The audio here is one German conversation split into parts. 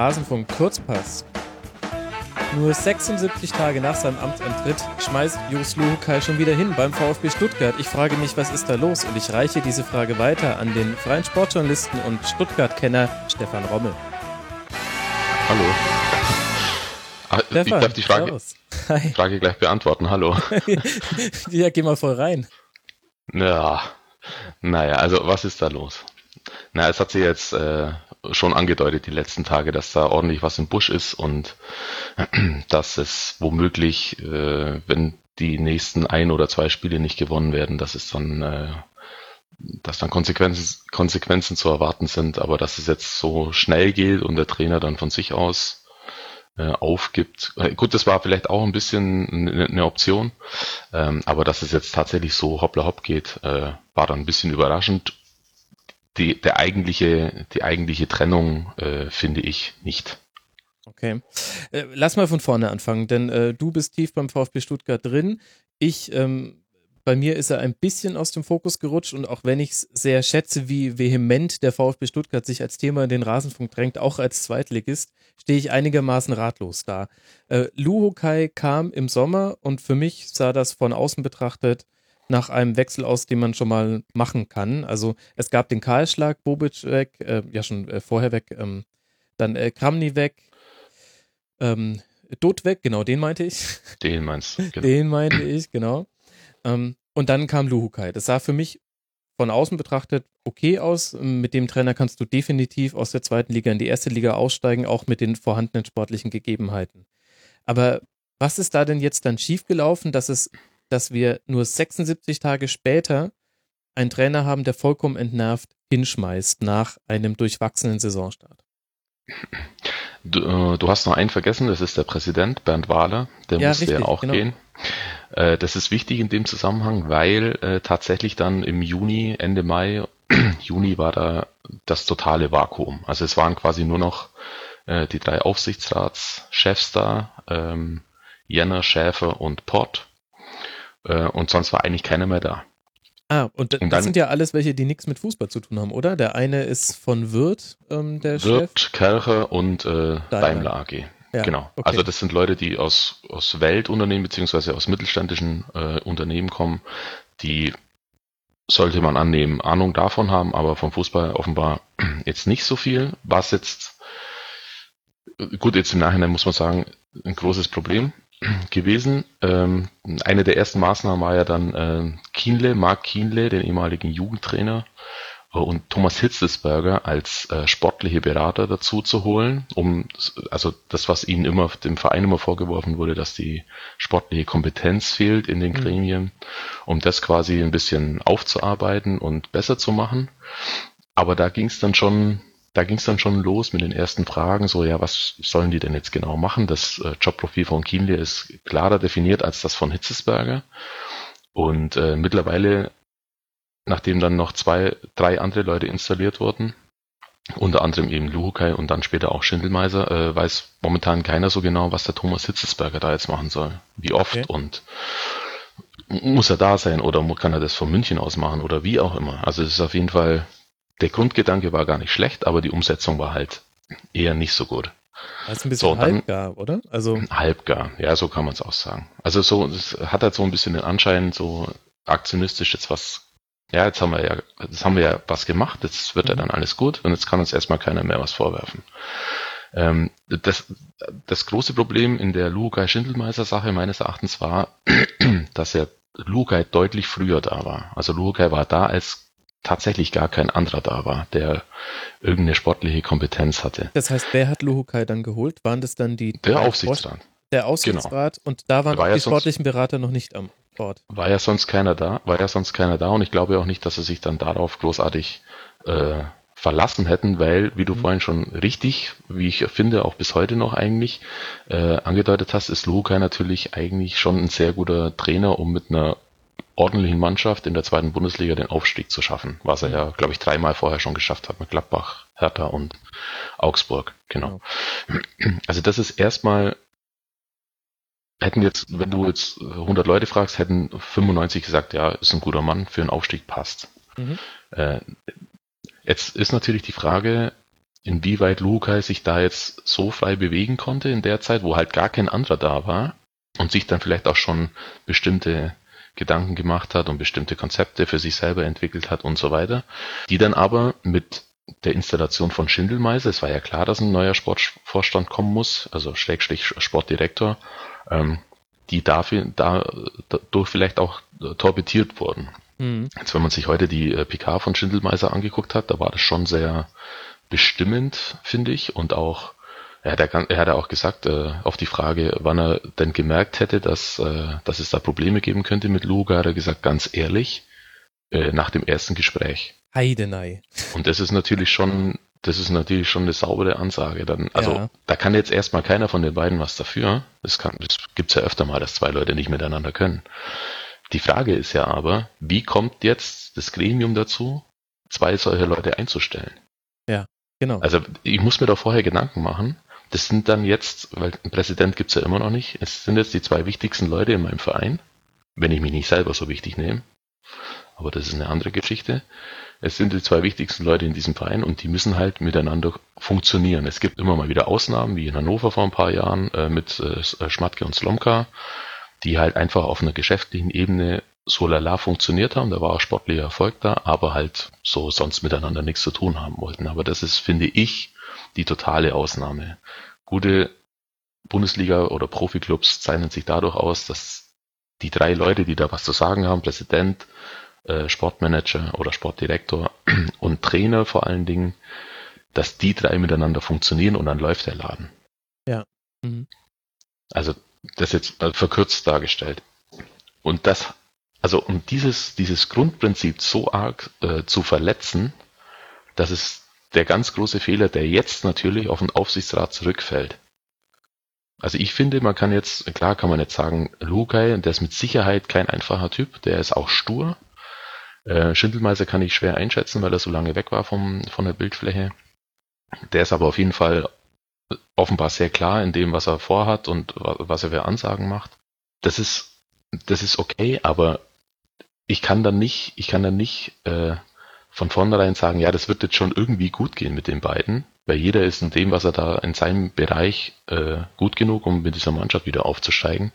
Rasenfunk Kurzpass. Nur 76 Tage nach seinem Amtsantritt schmeißt Jos Luhukai schon wieder hin beim VfB Stuttgart. Ich frage mich, was ist da los? Und ich reiche diese Frage weiter an den freien Sportjournalisten und Stuttgart-Kenner Stefan Rommel. Hallo. Ah, Stefan, ich darf die Frage, Frage gleich beantworten. Hallo. ja, geh mal voll rein. Ja, naja, also was ist da los? Na, es hat sich jetzt äh, schon angedeutet die letzten Tage, dass da ordentlich was im Busch ist und dass es womöglich, äh, wenn die nächsten ein oder zwei Spiele nicht gewonnen werden, dass es dann, äh, dass dann Konsequenzen, Konsequenzen zu erwarten sind, aber dass es jetzt so schnell geht und der Trainer dann von sich aus äh, aufgibt. Äh, gut, das war vielleicht auch ein bisschen eine Option, ähm, aber dass es jetzt tatsächlich so hoppla hopp geht, äh, war dann ein bisschen überraschend die, der eigentliche, die eigentliche Trennung äh, finde ich nicht. Okay. Äh, lass mal von vorne anfangen, denn äh, du bist tief beim VfB Stuttgart drin. Ich, ähm, bei mir ist er ein bisschen aus dem Fokus gerutscht und auch wenn ich es sehr schätze, wie vehement der VfB Stuttgart sich als Thema in den Rasenfunk drängt, auch als Zweitligist, stehe ich einigermaßen ratlos da. Äh, Luhokai kam im Sommer und für mich sah das von außen betrachtet nach einem Wechsel aus, den man schon mal machen kann. Also es gab den Kahlschlag, Bobic weg, äh, ja schon äh, vorher weg, ähm, dann äh, Kramny weg, ähm, Dot weg, genau, den meinte ich. Den meinst du, genau. Den meinte ich, genau. Ähm, und dann kam Luhukai. Das sah für mich von außen betrachtet okay aus. Mit dem Trainer kannst du definitiv aus der zweiten Liga in die erste Liga aussteigen, auch mit den vorhandenen sportlichen Gegebenheiten. Aber was ist da denn jetzt dann schiefgelaufen, dass es dass wir nur 76 Tage später einen Trainer haben, der vollkommen entnervt hinschmeißt nach einem durchwachsenen Saisonstart. Du, äh, du, hast noch einen vergessen, das ist der Präsident Bernd Wahler, der ja, musste richtig, ja auch genau. gehen. Äh, das ist wichtig in dem Zusammenhang, weil äh, tatsächlich dann im Juni, Ende Mai, Juni war da das totale Vakuum. Also es waren quasi nur noch die drei Aufsichtsratschefs da, ähm, Jenner, Schäfer und Pott. Äh, und sonst war eigentlich keiner mehr da. Ah, und, und das dann, sind ja alles welche, die nichts mit Fußball zu tun haben, oder? Der eine ist von Wirth, ähm, der Wirth, Chef. Kerche und äh, Daimler. Daimler AG. Ja, genau. Okay. Also das sind Leute, die aus, aus Weltunternehmen beziehungsweise aus mittelständischen äh, Unternehmen kommen, die sollte man annehmen, Ahnung davon haben, aber vom Fußball offenbar jetzt nicht so viel. Was jetzt, gut, jetzt im Nachhinein muss man sagen, ein großes Problem gewesen. Ähm, eine der ersten Maßnahmen war ja dann äh, Kienle, Marc Kienle, den ehemaligen Jugendtrainer, äh, und Thomas Hitzelsberger als äh, sportliche Berater dazu zu holen, um also das, was ihnen immer dem Verein immer vorgeworfen wurde, dass die sportliche Kompetenz fehlt in den mhm. Gremien, um das quasi ein bisschen aufzuarbeiten und besser zu machen. Aber da ging es dann schon da ging es dann schon los mit den ersten Fragen, so ja, was sollen die denn jetzt genau machen? Das äh, Jobprofil von Kienle ist klarer definiert als das von Hitzesberger. Und äh, mittlerweile, nachdem dann noch zwei, drei andere Leute installiert wurden, unter anderem eben Luhukai und dann später auch Schindelmeiser, äh, weiß momentan keiner so genau, was der Thomas Hitzesberger da jetzt machen soll. Wie oft okay. und muss er da sein oder kann er das von München aus machen oder wie auch immer. Also es ist auf jeden Fall der Grundgedanke war gar nicht schlecht, aber die Umsetzung war halt eher nicht so gut. Ist ein bisschen so, halbgar, oder? Also halbgar, ja, so kann man es auch sagen. Also so, es hat halt so ein bisschen den Anschein, so aktionistisch jetzt was, ja, jetzt haben wir ja, jetzt haben wir ja was gemacht, jetzt wird mhm. ja dann alles gut und jetzt kann uns erstmal keiner mehr was vorwerfen. Ähm, das, das große Problem in der Lugai-Schindelmeister-Sache meines Erachtens war, dass er Lugai deutlich früher da war. Also Lugai war da, als tatsächlich gar kein anderer da war, der irgendeine sportliche Kompetenz hatte. Das heißt, wer hat Luhukai dann geholt? Waren das dann die der Aufsichtsrat? Der Aufsichtsrat genau. und da waren war die ja sportlichen sonst, Berater noch nicht am Bord. War ja sonst keiner da, war ja sonst keiner da und ich glaube auch nicht, dass sie sich dann darauf großartig äh, verlassen hätten, weil, wie du mhm. vorhin schon richtig, wie ich finde, auch bis heute noch eigentlich äh, angedeutet hast, ist Luhukai natürlich eigentlich schon ein sehr guter Trainer, um mit einer ordentlichen Mannschaft in der zweiten Bundesliga den Aufstieg zu schaffen, was er ja, glaube ich, dreimal vorher schon geschafft hat mit Gladbach, Hertha und Augsburg. Genau. Also das ist erstmal, hätten jetzt, wenn du jetzt 100 Leute fragst, hätten 95 gesagt, ja, ist ein guter Mann, für einen Aufstieg passt. Mhm. Äh, jetzt ist natürlich die Frage, inwieweit Lukai sich da jetzt so frei bewegen konnte in der Zeit, wo halt gar kein anderer da war und sich dann vielleicht auch schon bestimmte Gedanken gemacht hat und bestimmte Konzepte für sich selber entwickelt hat und so weiter, die dann aber mit der Installation von Schindelmeiser, es war ja klar, dass ein neuer Sportvorstand kommen muss, also Schrägstrich Sportdirektor, ähm, die dafür, dadurch vielleicht auch torpediert wurden. Mhm. Jetzt, wenn man sich heute die äh, PK von Schindelmeiser angeguckt hat, da war das schon sehr bestimmend, finde ich, und auch er hat, er hat auch gesagt, äh, auf die Frage, wann er denn gemerkt hätte, dass, äh, dass es da Probleme geben könnte mit Luga, hat er gesagt, ganz ehrlich, äh, nach dem ersten Gespräch. Heidenei. Und das ist natürlich schon, das ist natürlich schon eine saubere Ansage. Dann, also ja. da kann jetzt erstmal keiner von den beiden was dafür. Das, kann, das gibt's ja öfter mal, dass zwei Leute nicht miteinander können. Die Frage ist ja aber, wie kommt jetzt das Gremium dazu, zwei solche Leute einzustellen? Ja, genau. Also ich muss mir da vorher Gedanken machen, das sind dann jetzt, weil ein Präsident gibt's ja immer noch nicht, es sind jetzt die zwei wichtigsten Leute in meinem Verein, wenn ich mich nicht selber so wichtig nehme. Aber das ist eine andere Geschichte. Es sind die zwei wichtigsten Leute in diesem Verein und die müssen halt miteinander funktionieren. Es gibt immer mal wieder Ausnahmen, wie in Hannover vor ein paar Jahren äh, mit äh, Schmatke und Slomka, die halt einfach auf einer geschäftlichen Ebene so lala funktioniert haben. Da war auch sportlicher Erfolg da, aber halt so sonst miteinander nichts zu tun haben wollten. Aber das ist, finde ich, die totale Ausnahme. Gute Bundesliga- oder Profiklubs zeichnen sich dadurch aus, dass die drei Leute, die da was zu sagen haben, Präsident, äh, Sportmanager oder Sportdirektor und Trainer vor allen Dingen, dass die drei miteinander funktionieren und dann läuft der Laden. Ja. Mhm. Also das jetzt äh, verkürzt dargestellt. Und das, also um dieses, dieses Grundprinzip so arg äh, zu verletzen, dass es der ganz große Fehler, der jetzt natürlich auf den Aufsichtsrat zurückfällt. Also ich finde, man kann jetzt, klar kann man jetzt sagen, Lukai, der ist mit Sicherheit kein einfacher Typ, der ist auch stur. Äh, Schindelmeiser kann ich schwer einschätzen, weil er so lange weg war vom, von der Bildfläche. Der ist aber auf jeden Fall offenbar sehr klar in dem, was er vorhat und was er für Ansagen macht. Das ist, das ist okay, aber ich kann dann nicht, ich kann dann nicht äh, von vornherein sagen, ja, das wird jetzt schon irgendwie gut gehen mit den beiden, weil jeder ist in dem, was er da in seinem Bereich äh, gut genug, um mit dieser Mannschaft wieder aufzusteigen.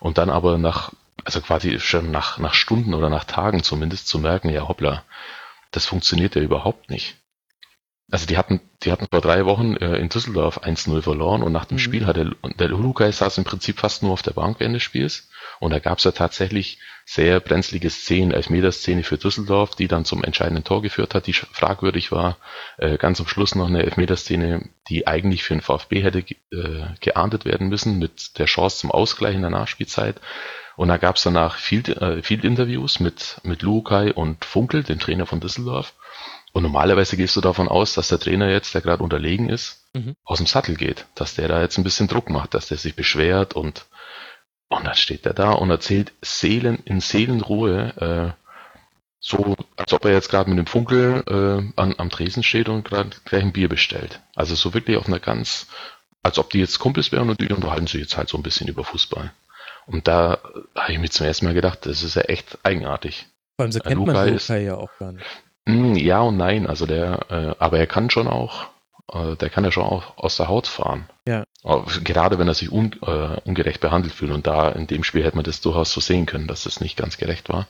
Und dann aber nach, also quasi schon nach, nach Stunden oder nach Tagen zumindest zu merken, ja, hoppla, das funktioniert ja überhaupt nicht. Also die hatten, die hatten vor drei Wochen äh, in Düsseldorf 1-0 verloren und nach dem mhm. Spiel hat der, der Lukai saß im Prinzip fast nur auf der Bank während des Spiels und da gab es ja tatsächlich sehr brenzlige Szenen, Elfmeterszene für Düsseldorf, die dann zum entscheidenden Tor geführt hat, die fragwürdig war. Äh, ganz am Schluss noch eine Elfmeterszene, die eigentlich für den VfB hätte äh, geahndet werden müssen, mit der Chance zum Ausgleich in der Nachspielzeit. Und da gab es danach Field, äh, Field Interviews mit, mit Lukai und Funkel, dem Trainer von Düsseldorf. Und normalerweise gehst du davon aus, dass der Trainer jetzt, der gerade unterlegen ist, mhm. aus dem Sattel geht, dass der da jetzt ein bisschen Druck macht, dass der sich beschwert und und dann steht er da und erzählt Seelen in Seelenruhe, äh, so als ob er jetzt gerade mit dem Funkel äh, an, am Tresen steht und gerade gleich ein Bier bestellt. Also so wirklich auf einer ganz, als ob die jetzt Kumpels wären und die unterhalten sich jetzt halt so ein bisschen über Fußball. Und da habe ich mir zum ersten Mal gedacht, das ist ja echt eigenartig. Vor allem so kennt Luca man Luca ja auch gar nicht. Mh, hm, ja und nein, also der, äh, aber er kann schon auch äh, der kann ja schon auch aus der Haut fahren. Ja. Gerade wenn er sich un, äh, ungerecht behandelt fühlt. Und da in dem Spiel hätte man das durchaus so sehen können, dass das nicht ganz gerecht war.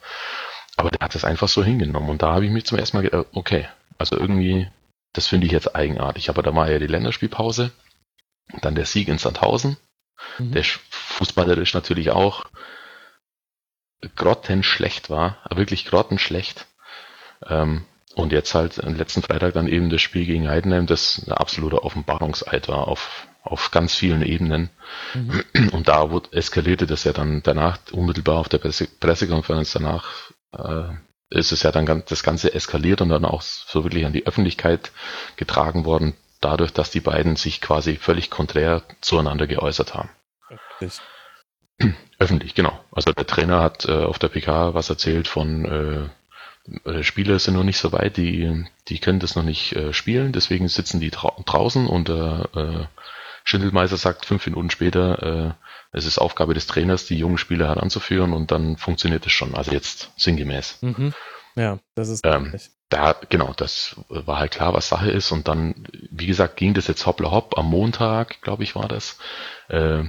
Aber der hat das einfach so hingenommen. Und da habe ich mich zum ersten Mal gedacht, okay, also irgendwie, das finde ich jetzt eigenartig. Aber da war ja die Länderspielpause, dann der Sieg in Sandhausen. Mhm. Der fußballerisch natürlich auch grottenschlecht war, wirklich grottenschlecht. Ähm, und jetzt halt letzten Freitag dann eben das Spiel gegen Heidenheim, das ein absoluter Offenbarungseid war auf, auf ganz vielen Ebenen. Mhm. Und da wurde, eskalierte das ja dann danach, unmittelbar auf der Presse, Pressekonferenz danach, äh, ist es ja dann ganz, das Ganze eskaliert und dann auch so wirklich an die Öffentlichkeit getragen worden, dadurch, dass die beiden sich quasi völlig konträr zueinander geäußert haben. Öffentlich. Öffentlich, genau. Also der Trainer hat äh, auf der PK was erzählt von äh, äh, Spieler sind noch nicht so weit, die, die können das noch nicht äh, spielen, deswegen sitzen die drau draußen und der äh, Schindelmeister sagt fünf Minuten später, äh, es ist Aufgabe des Trainers, die jungen Spieler heranzuführen und dann funktioniert es schon. Also jetzt sinngemäß. Mhm. Ja, das ist ähm, da, genau, das war halt klar, was Sache ist. Und dann, wie gesagt, ging das jetzt hoppla hopp. Am Montag, glaube ich, war das, äh,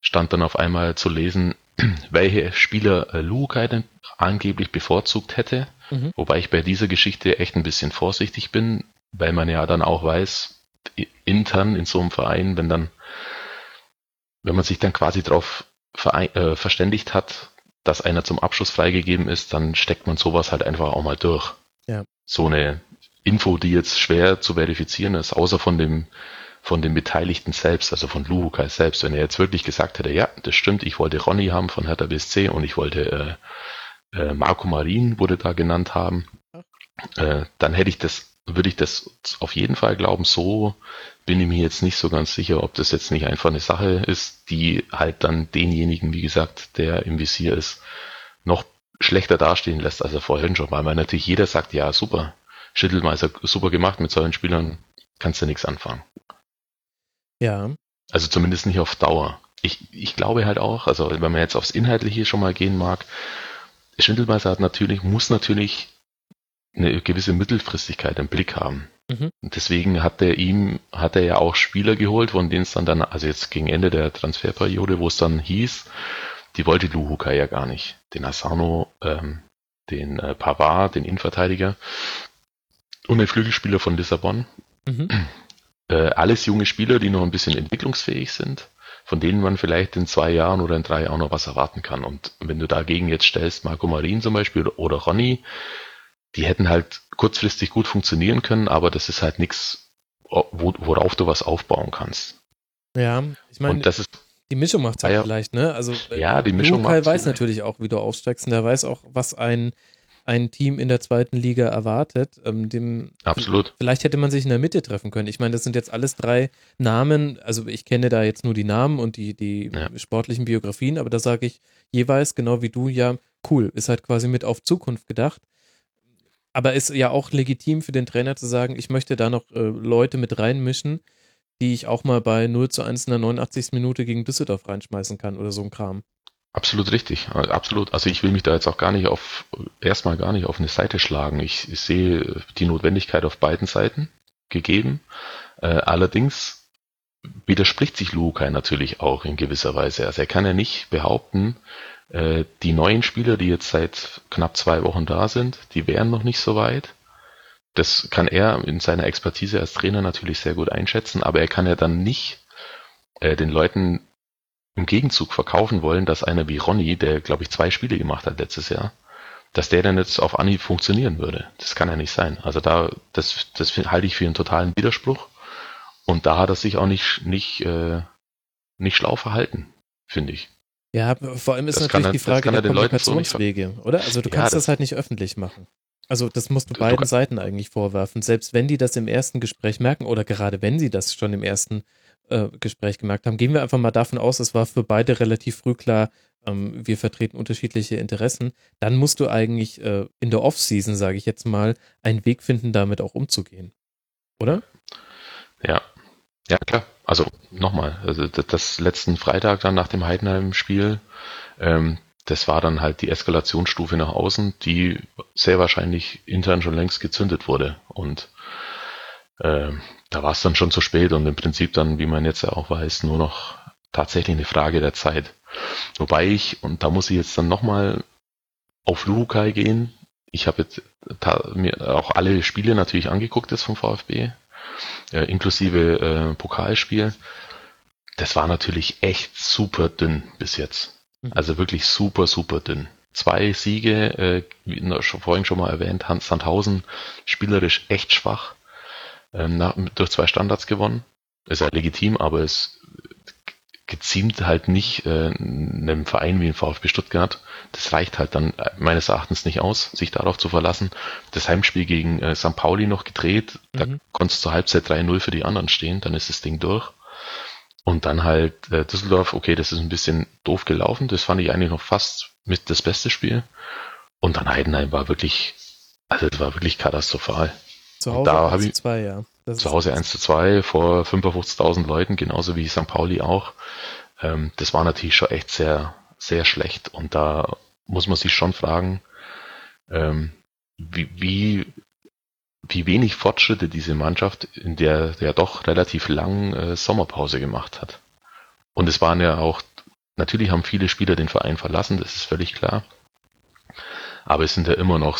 stand dann auf einmal zu lesen, welche Spieler äh, denn angeblich bevorzugt hätte. Mhm. Wobei ich bei dieser Geschichte echt ein bisschen vorsichtig bin, weil man ja dann auch weiß, intern in so einem Verein, wenn dann, wenn man sich dann quasi darauf äh, verständigt hat, dass einer zum Abschluss freigegeben ist, dann steckt man sowas halt einfach auch mal durch. Ja. So eine Info, die jetzt schwer zu verifizieren ist, außer von dem von den Beteiligten selbst, also von Luhukai selbst, wenn er jetzt wirklich gesagt hätte, ja, das stimmt, ich wollte Ronny haben von Hertha BSC und ich wollte äh, äh, Marco Marin wurde da genannt haben, äh, dann hätte ich das, würde ich das auf jeden Fall glauben. So bin ich mir jetzt nicht so ganz sicher, ob das jetzt nicht einfach eine Sache ist, die halt dann denjenigen, wie gesagt, der im Visier ist, noch schlechter dastehen lässt, als er vorhin schon, weil man natürlich jeder sagt, ja, super, Schittelmeister, super gemacht mit solchen Spielern, kannst du nichts anfangen. Ja. Also zumindest nicht auf Dauer. Ich, ich glaube halt auch, also wenn man jetzt aufs Inhaltliche schon mal gehen mag, Schwindelmeister hat natürlich, muss natürlich eine gewisse Mittelfristigkeit im Blick haben. Mhm. Und deswegen hat er ihm, hat er ja auch Spieler geholt, von denen es dann dann, also jetzt gegen Ende der Transferperiode, wo es dann hieß, die wollte Luhuka ja gar nicht. Den Asano, ähm, den äh, Pavard, den Innenverteidiger und den Flügelspieler von Lissabon. Mhm. Äh, alles junge Spieler, die noch ein bisschen entwicklungsfähig sind, von denen man vielleicht in zwei Jahren oder in drei Jahren noch was erwarten kann. Und wenn du dagegen jetzt stellst, Marco Marin zum Beispiel oder, oder Ronny, die hätten halt kurzfristig gut funktionieren können, aber das ist halt nichts, worauf du was aufbauen kannst. Ja, ich meine, die Mischung macht es halt ja, vielleicht, ne? Also ja, die Mischung Lukai weiß natürlich auch, wie du aufsteigst und der weiß auch, was ein ein Team in der zweiten Liga erwartet. Ähm, dem, Absolut. Vielleicht hätte man sich in der Mitte treffen können. Ich meine, das sind jetzt alles drei Namen. Also ich kenne da jetzt nur die Namen und die, die ja. sportlichen Biografien, aber da sage ich jeweils, genau wie du, ja, cool, ist halt quasi mit auf Zukunft gedacht. Aber ist ja auch legitim für den Trainer zu sagen, ich möchte da noch äh, Leute mit reinmischen, die ich auch mal bei 0 zu 1 in der 89. Minute gegen Düsseldorf reinschmeißen kann oder so ein Kram. Absolut richtig, absolut. Also ich will mich da jetzt auch gar nicht auf, erstmal gar nicht auf eine Seite schlagen. Ich, ich sehe die Notwendigkeit auf beiden Seiten gegeben. Äh, allerdings widerspricht sich Lukai natürlich auch in gewisser Weise. Also er kann ja nicht behaupten, äh, die neuen Spieler, die jetzt seit knapp zwei Wochen da sind, die wären noch nicht so weit. Das kann er in seiner Expertise als Trainer natürlich sehr gut einschätzen, aber er kann ja dann nicht äh, den Leuten im Gegenzug verkaufen wollen, dass einer wie Ronny, der glaube ich zwei Spiele gemacht hat letztes Jahr, dass der dann jetzt auf Anhieb funktionieren würde. Das kann ja nicht sein. Also da, das, das halte ich für einen totalen Widerspruch. Und da hat er sich auch nicht, nicht, äh, nicht schlau verhalten, finde ich. Ja, vor allem ist das natürlich er, die Frage der Kommunikationswege, so oder? Also du kannst ja, das, das, halt nicht öffentlich machen. Also das musst du beiden du, Seiten eigentlich vorwerfen. Selbst wenn die das im ersten Gespräch merken oder gerade wenn sie das schon im ersten äh, Gespräch gemerkt haben. Gehen wir einfach mal davon aus, es war für beide relativ früh klar, ähm, wir vertreten unterschiedliche Interessen. Dann musst du eigentlich äh, in der Off-Season, sage ich jetzt mal, einen Weg finden, damit auch umzugehen. Oder? Ja, ja klar. Also nochmal, also das letzten Freitag dann nach dem Heidenheim-Spiel, ähm, das war dann halt die Eskalationsstufe nach außen, die sehr wahrscheinlich intern schon längst gezündet wurde. Und äh, da war es dann schon zu spät und im Prinzip dann, wie man jetzt ja auch weiß, nur noch tatsächlich eine Frage der Zeit. Wobei ich, und da muss ich jetzt dann nochmal auf Lukai gehen, ich habe jetzt mir auch alle Spiele natürlich angeguckt jetzt vom VfB, äh, inklusive äh, Pokalspiel. Das war natürlich echt super dünn bis jetzt. Mhm. Also wirklich super, super dünn. Zwei Siege, äh, wie vorhin schon mal erwähnt, Hans Sandhausen, spielerisch echt schwach ähm, nach, durch zwei Standards gewonnen. Ist ja legitim, aber es geziemt halt nicht äh, einem Verein wie ein VfB Stuttgart. Das reicht halt dann meines Erachtens nicht aus, sich darauf zu verlassen. Das Heimspiel gegen äh, St. Pauli noch gedreht, mhm. da konntest du zur Halbzeit 3-0 für die anderen stehen, dann ist das Ding durch. Und dann halt äh, Düsseldorf, okay, das ist ein bisschen doof gelaufen, das fand ich eigentlich noch fast mit das beste Spiel. Und dann Heidenheim war wirklich, also das war wirklich katastrophal. Zu Hause da 1 zu 2, ja. Das zu Hause 1 zu 2 vor 55.000 Leuten, genauso wie St. Pauli auch. Ähm, das war natürlich schon echt sehr, sehr schlecht. Und da muss man sich schon fragen, ähm, wie, wie wie wenig Fortschritte diese Mannschaft in der, der doch relativ langen äh, Sommerpause gemacht hat. Und es waren ja auch, natürlich haben viele Spieler den Verein verlassen, das ist völlig klar. Aber es sind ja immer noch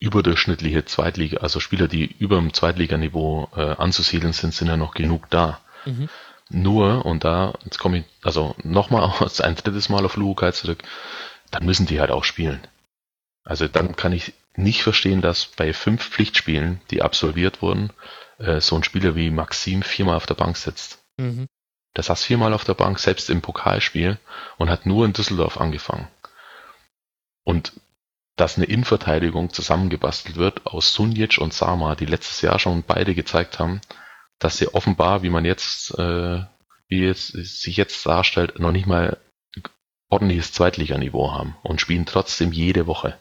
überdurchschnittliche Zweitliga, also Spieler, die über dem Zweitliganiveau äh, anzusiedeln sind, sind ja noch genug da. Mhm. Nur, und da, jetzt komme ich, also nochmal ein drittes Mal auf Lukai zurück, dann müssen die halt auch spielen. Also dann kann ich nicht verstehen, dass bei fünf Pflichtspielen, die absolviert wurden, äh, so ein Spieler wie Maxim viermal auf der Bank sitzt. Mhm. Der saß viermal auf der Bank, selbst im Pokalspiel, und hat nur in Düsseldorf angefangen. Und dass eine Innenverteidigung zusammengebastelt wird aus Sunjic und Sama, die letztes Jahr schon beide gezeigt haben, dass sie offenbar, wie man jetzt, äh, wie es sich jetzt darstellt, noch nicht mal ordentliches Zweitliganiveau haben und spielen trotzdem jede Woche.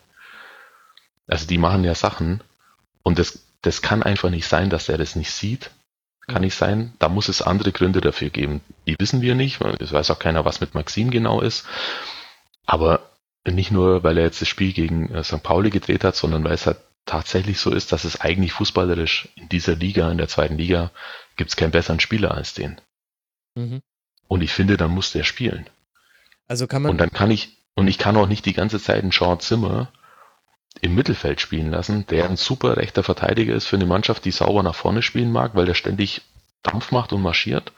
Also die machen ja Sachen und das, das kann einfach nicht sein, dass er das nicht sieht. Kann nicht sein. Da muss es andere Gründe dafür geben. Die wissen wir nicht. Es weiß auch keiner, was mit Maxim genau ist. Aber nicht nur, weil er jetzt das Spiel gegen äh, St. Pauli gedreht hat, sondern weil es halt tatsächlich so ist, dass es eigentlich fußballerisch in dieser Liga, in der zweiten Liga, gibt es keinen besseren Spieler als den. Mhm. Und ich finde, dann muss der spielen. Also kann man. Und dann kann ich, und ich kann auch nicht die ganze Zeit einen Sean Zimmer im Mittelfeld spielen lassen, der ein super rechter Verteidiger ist für eine Mannschaft, die sauber nach vorne spielen mag, weil der ständig Dampf macht und marschiert.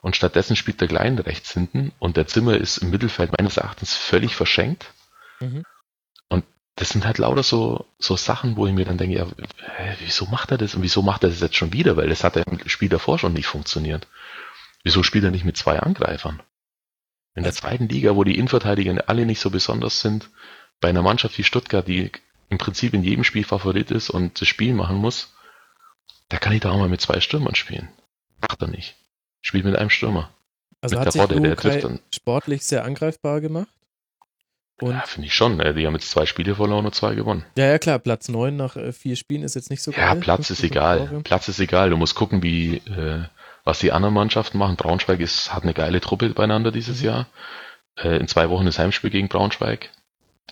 Und stattdessen spielt der Klein rechts hinten und der Zimmer ist im Mittelfeld meines Erachtens völlig verschenkt. Mhm. Und das sind halt lauter so, so Sachen, wo ich mir dann denke, ja, hä, wieso macht er das und wieso macht er das jetzt schon wieder? Weil das hat ja im Spiel davor schon nicht funktioniert. Wieso spielt er nicht mit zwei Angreifern? In der zweiten Liga, wo die Innenverteidiger alle nicht so besonders sind, bei einer Mannschaft wie Stuttgart, die im Prinzip in jedem Spiel Favorit ist und das Spiel machen muss, da kann ich da auch mal mit zwei Stürmern spielen. Macht er nicht. Spielt mit einem Stürmer. Also mit hat sich Rodde, der sportlich sehr angreifbar gemacht? Und ja, finde ich schon. Die haben jetzt zwei Spiele verloren und zwei gewonnen. Ja, ja, klar. Platz neun nach äh, vier Spielen ist jetzt nicht so Ja, geil. Platz ist egal. Platz ist egal. Du musst gucken, wie, äh, was die anderen Mannschaften machen. Braunschweig ist, hat eine geile Truppe beieinander dieses mhm. Jahr. Äh, in zwei Wochen das Heimspiel gegen Braunschweig.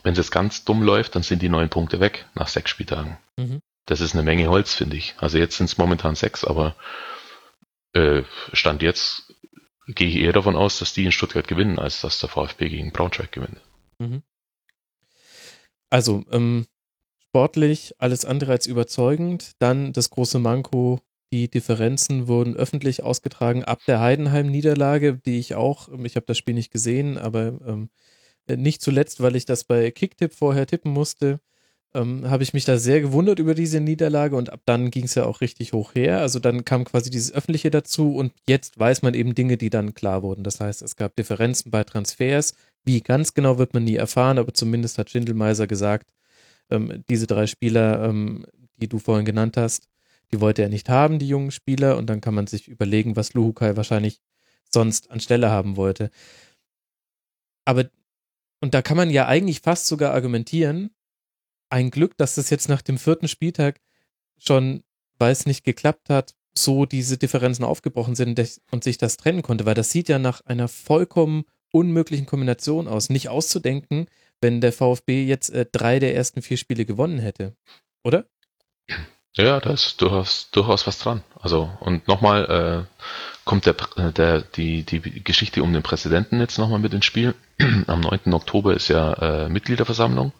Wenn es jetzt ganz dumm läuft, dann sind die neun Punkte weg nach sechs Spieltagen. Mhm. Das ist eine Menge Holz, finde ich. Also jetzt sind es momentan sechs, aber äh, Stand jetzt gehe ich eher davon aus, dass die in Stuttgart gewinnen, als dass der VfB gegen Braunschweig gewinnt. Mhm. Also, ähm, sportlich alles andere als überzeugend. Dann das große Manko, die Differenzen wurden öffentlich ausgetragen ab der Heidenheim-Niederlage, die ich auch, ich habe das Spiel nicht gesehen, aber ähm, nicht zuletzt, weil ich das bei Kicktipp vorher tippen musste, ähm, habe ich mich da sehr gewundert über diese Niederlage und ab dann ging es ja auch richtig hoch her. Also dann kam quasi dieses Öffentliche dazu und jetzt weiß man eben Dinge, die dann klar wurden. Das heißt, es gab Differenzen bei Transfers. Wie ganz genau wird man nie erfahren, aber zumindest hat Schindelmeiser gesagt, ähm, diese drei Spieler, ähm, die du vorhin genannt hast, die wollte er nicht haben, die jungen Spieler. Und dann kann man sich überlegen, was Luhukai wahrscheinlich sonst anstelle haben wollte. Aber, und da kann man ja eigentlich fast sogar argumentieren, ein Glück, dass das jetzt nach dem vierten Spieltag schon, weil es nicht geklappt hat, so diese Differenzen aufgebrochen sind und sich das trennen konnte, weil das sieht ja nach einer vollkommen unmöglichen Kombination aus. Nicht auszudenken, wenn der VfB jetzt äh, drei der ersten vier Spiele gewonnen hätte. Oder? Ja, da ist durchaus, durchaus was dran. Also, und nochmal äh, kommt der, äh, der, die, die Geschichte um den Präsidenten jetzt nochmal mit ins Spiel. Am 9. Oktober ist ja äh, Mitgliederversammlung.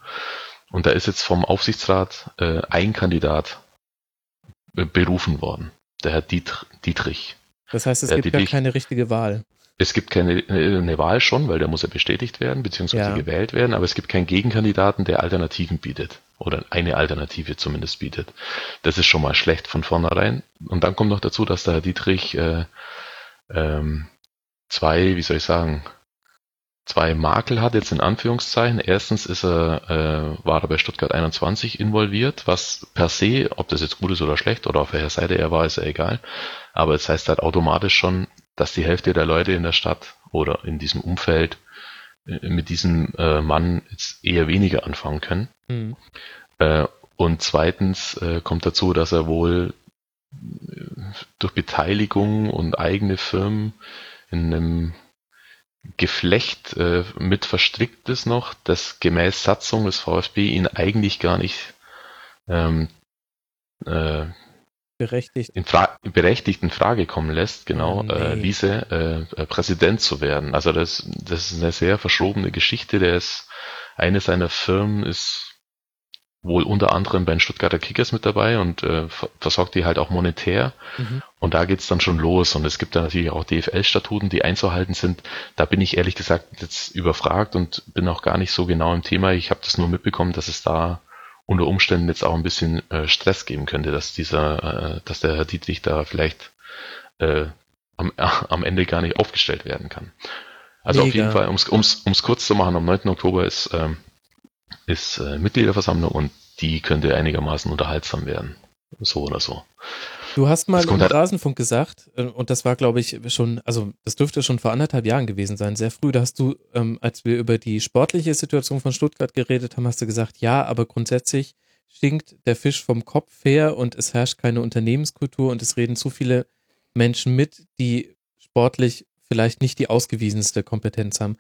Und da ist jetzt vom Aufsichtsrat äh, ein Kandidat äh, berufen worden, der Herr Diet Dietrich. Das heißt, es der gibt Dietrich, gar keine richtige Wahl. Es gibt keine äh, eine Wahl schon, weil der muss ja bestätigt werden, beziehungsweise ja. gewählt werden, aber es gibt keinen Gegenkandidaten, der Alternativen bietet. Oder eine Alternative zumindest bietet. Das ist schon mal schlecht von vornherein. Und dann kommt noch dazu, dass der Herr Dietrich äh, ähm, zwei, wie soll ich sagen, zwei Makel hat, jetzt in Anführungszeichen. Erstens ist er, äh, war er bei Stuttgart 21 involviert, was per se, ob das jetzt gut ist oder schlecht oder auf welcher Seite er war, ist ja egal. Aber es das heißt halt automatisch schon, dass die Hälfte der Leute in der Stadt oder in diesem Umfeld äh, mit diesem äh, Mann jetzt eher weniger anfangen können. Mhm. Äh, und zweitens äh, kommt dazu, dass er wohl äh, durch Beteiligung und eigene Firmen in einem Geflecht äh, mit verstrickt ist noch, das gemäß Satzung des VfB ihn eigentlich gar nicht ähm, äh, berechtigt. In, Fra berechtigt in Frage kommen lässt, genau, oh, nee. äh, Wiese äh, äh, Präsident zu werden. Also das, das ist eine sehr verschobene Geschichte. Der ist, eine seiner Firmen ist wohl unter anderem bei den Stuttgarter Kickers mit dabei und äh, versorgt die halt auch monetär. Mhm. Und da geht's dann schon los. Und es gibt da natürlich auch DFL-Statuten, die einzuhalten sind. Da bin ich ehrlich gesagt jetzt überfragt und bin auch gar nicht so genau im Thema. Ich habe das nur mitbekommen, dass es da unter Umständen jetzt auch ein bisschen äh, Stress geben könnte, dass dieser, äh, dass der Herr Dietrich da vielleicht äh, am, äh, am Ende gar nicht aufgestellt werden kann. Also Mega. auf jeden Fall, ums, ums, ums kurz zu machen, am 9. Oktober ist, ähm, ist äh, Mitgliederversammlung und die könnte einigermaßen unterhaltsam werden. So oder so. Du hast mal im halt Rasenfunk gesagt, äh, und das war, glaube ich, schon, also das dürfte schon vor anderthalb Jahren gewesen sein, sehr früh. Da hast du, ähm, als wir über die sportliche Situation von Stuttgart geredet haben, hast du gesagt, ja, aber grundsätzlich stinkt der Fisch vom Kopf her und es herrscht keine Unternehmenskultur und es reden zu viele Menschen mit, die sportlich vielleicht nicht die ausgewiesenste Kompetenz haben.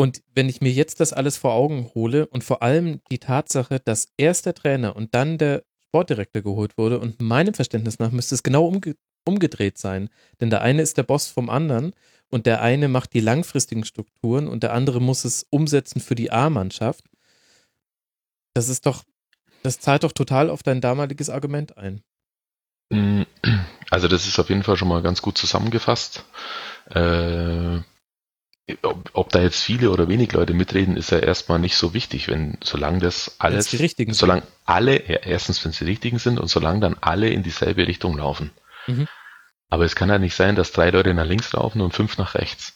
Und wenn ich mir jetzt das alles vor Augen hole und vor allem die Tatsache, dass erst der Trainer und dann der Sportdirektor geholt wurde. Und meinem Verständnis nach müsste es genau umge umgedreht sein. Denn der eine ist der Boss vom anderen und der eine macht die langfristigen Strukturen und der andere muss es umsetzen für die A-Mannschaft. Das ist doch, das zahlt doch total auf dein damaliges Argument ein. Also das ist auf jeden Fall schon mal ganz gut zusammengefasst. Äh, ob, ob da jetzt viele oder wenig Leute mitreden, ist ja erstmal nicht so wichtig, wenn solange das alles, die richtigen solange sind. alle, ja, erstens, wenn sie die richtigen sind und solange dann alle in dieselbe Richtung laufen. Mhm. Aber es kann ja nicht sein, dass drei Leute nach links laufen und fünf nach rechts.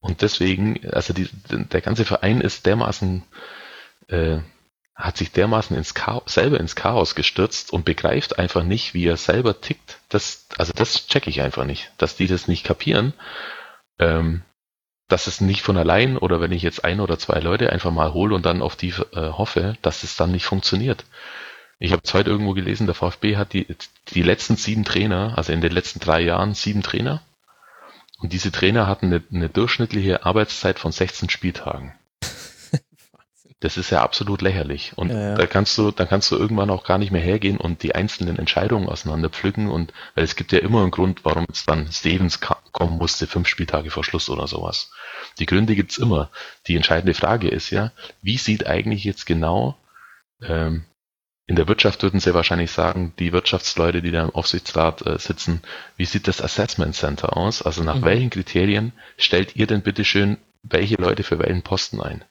Und deswegen, also die, der ganze Verein ist dermaßen, äh, hat sich dermaßen ins Chaos, selber ins Chaos gestürzt und begreift einfach nicht, wie er selber tickt. Das, also das check ich einfach nicht, dass die das nicht kapieren. Ähm, dass es nicht von allein oder wenn ich jetzt ein oder zwei Leute einfach mal hole und dann auf die äh, hoffe, dass es dann nicht funktioniert. Ich habe heute irgendwo gelesen, der VfB hat die, die letzten sieben Trainer, also in den letzten drei Jahren sieben Trainer. Und diese Trainer hatten eine, eine durchschnittliche Arbeitszeit von 16 Spieltagen. Das ist ja absolut lächerlich. Und ja, ja. da kannst du, dann kannst du irgendwann auch gar nicht mehr hergehen und die einzelnen Entscheidungen auseinander pflücken und, weil es gibt ja immer einen Grund, warum jetzt dann Stevens kommen musste, fünf Spieltage vor Schluss oder sowas. Die Gründe gibt's immer. Die entscheidende Frage ist ja, wie sieht eigentlich jetzt genau, ähm, in der Wirtschaft würden sie wahrscheinlich sagen, die Wirtschaftsleute, die da im Aufsichtsrat äh, sitzen, wie sieht das Assessment Center aus? Also nach mhm. welchen Kriterien stellt ihr denn bitteschön welche Leute für welchen Posten ein?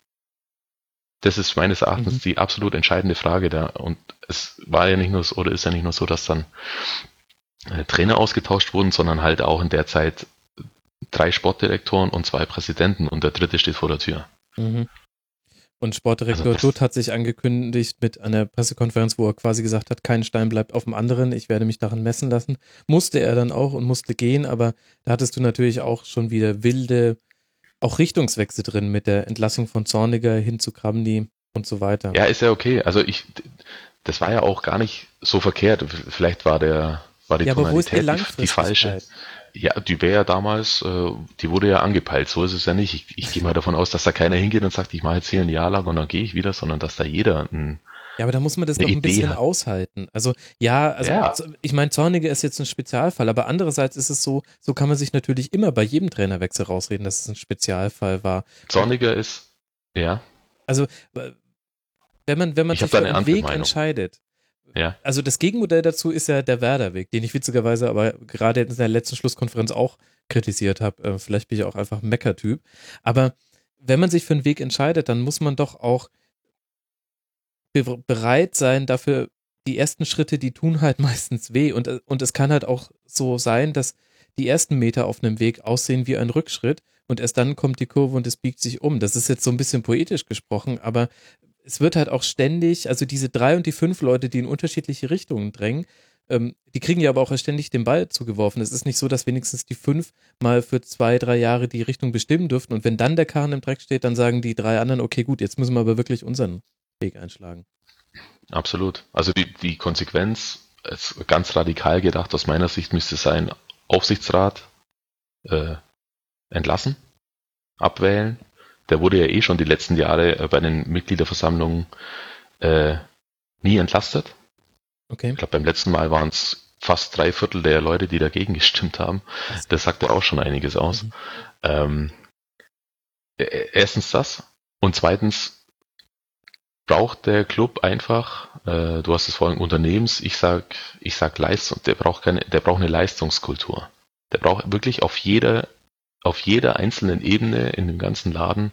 Das ist meines Erachtens mhm. die absolut entscheidende Frage da. Und es war ja nicht nur so, oder ist ja nicht nur so, dass dann äh, Trainer ausgetauscht wurden, sondern halt auch in der Zeit drei Sportdirektoren und zwei Präsidenten und der dritte steht vor der Tür. Mhm. Und Sportdirektor also Dutt hat sich angekündigt mit einer Pressekonferenz, wo er quasi gesagt hat, kein Stein bleibt auf dem anderen, ich werde mich daran messen lassen. Musste er dann auch und musste gehen, aber da hattest du natürlich auch schon wieder wilde auch Richtungswechsel drin mit der Entlassung von Zorniger hin zu Kramny und so weiter. Ja, ist ja okay. Also ich, das war ja auch gar nicht so verkehrt. Vielleicht war der, war die ja, Tonalität die, die, falsche. Ja, die wäre ja damals, äh, die wurde ja angepeilt. So ist es ja nicht. Ich, ich gehe mal davon aus, dass da keiner hingeht und sagt, ich mache jetzt hier ein Jahr lang und dann gehe ich wieder, sondern dass da jeder ein, ja, aber da muss man das noch ein bisschen hat. aushalten. Also ja, also ja. ich meine, Zorniger ist jetzt ein Spezialfall, aber andererseits ist es so, so kann man sich natürlich immer bei jedem Trainerwechsel rausreden, dass es ein Spezialfall war. Zorniger ist, ja. Also wenn man, wenn man sich für einen Weg Meinung. entscheidet, ja. Also das Gegenmodell dazu ist ja der Werder-Weg, den ich witzigerweise aber gerade in der letzten Schlusskonferenz auch kritisiert habe. Äh, vielleicht bin ich auch einfach ein Mecker-Typ. Aber wenn man sich für einen Weg entscheidet, dann muss man doch auch be bereit sein dafür, die ersten Schritte, die tun halt meistens weh. Und, und es kann halt auch so sein, dass die ersten Meter auf einem Weg aussehen wie ein Rückschritt und erst dann kommt die Kurve und es biegt sich um. Das ist jetzt so ein bisschen poetisch gesprochen, aber es wird halt auch ständig, also diese drei und die fünf Leute, die in unterschiedliche Richtungen drängen, ähm, die kriegen ja aber auch ständig den Ball zugeworfen. Es ist nicht so, dass wenigstens die fünf mal für zwei, drei Jahre die Richtung bestimmen dürften und wenn dann der Kahn im Dreck steht, dann sagen die drei anderen, okay, gut, jetzt müssen wir aber wirklich unseren Weg einschlagen. Absolut. Also die, die Konsequenz, ist ganz radikal gedacht, aus meiner Sicht müsste sein, Aufsichtsrat äh, entlassen, abwählen. Der wurde ja eh schon die letzten Jahre äh, bei den Mitgliederversammlungen äh, nie entlastet. Okay. Ich glaube, beim letzten Mal waren es fast drei Viertel der Leute, die dagegen gestimmt haben. Das sagt ja auch schon einiges aus. Mhm. Ähm, e-, erstens das. Und zweitens braucht der Club einfach, äh, du hast es vorhin Unternehmens, ich sag, ich sag Leistung, der braucht keine, der braucht eine Leistungskultur. Der braucht wirklich auf jeder, auf jeder einzelnen Ebene in dem ganzen Laden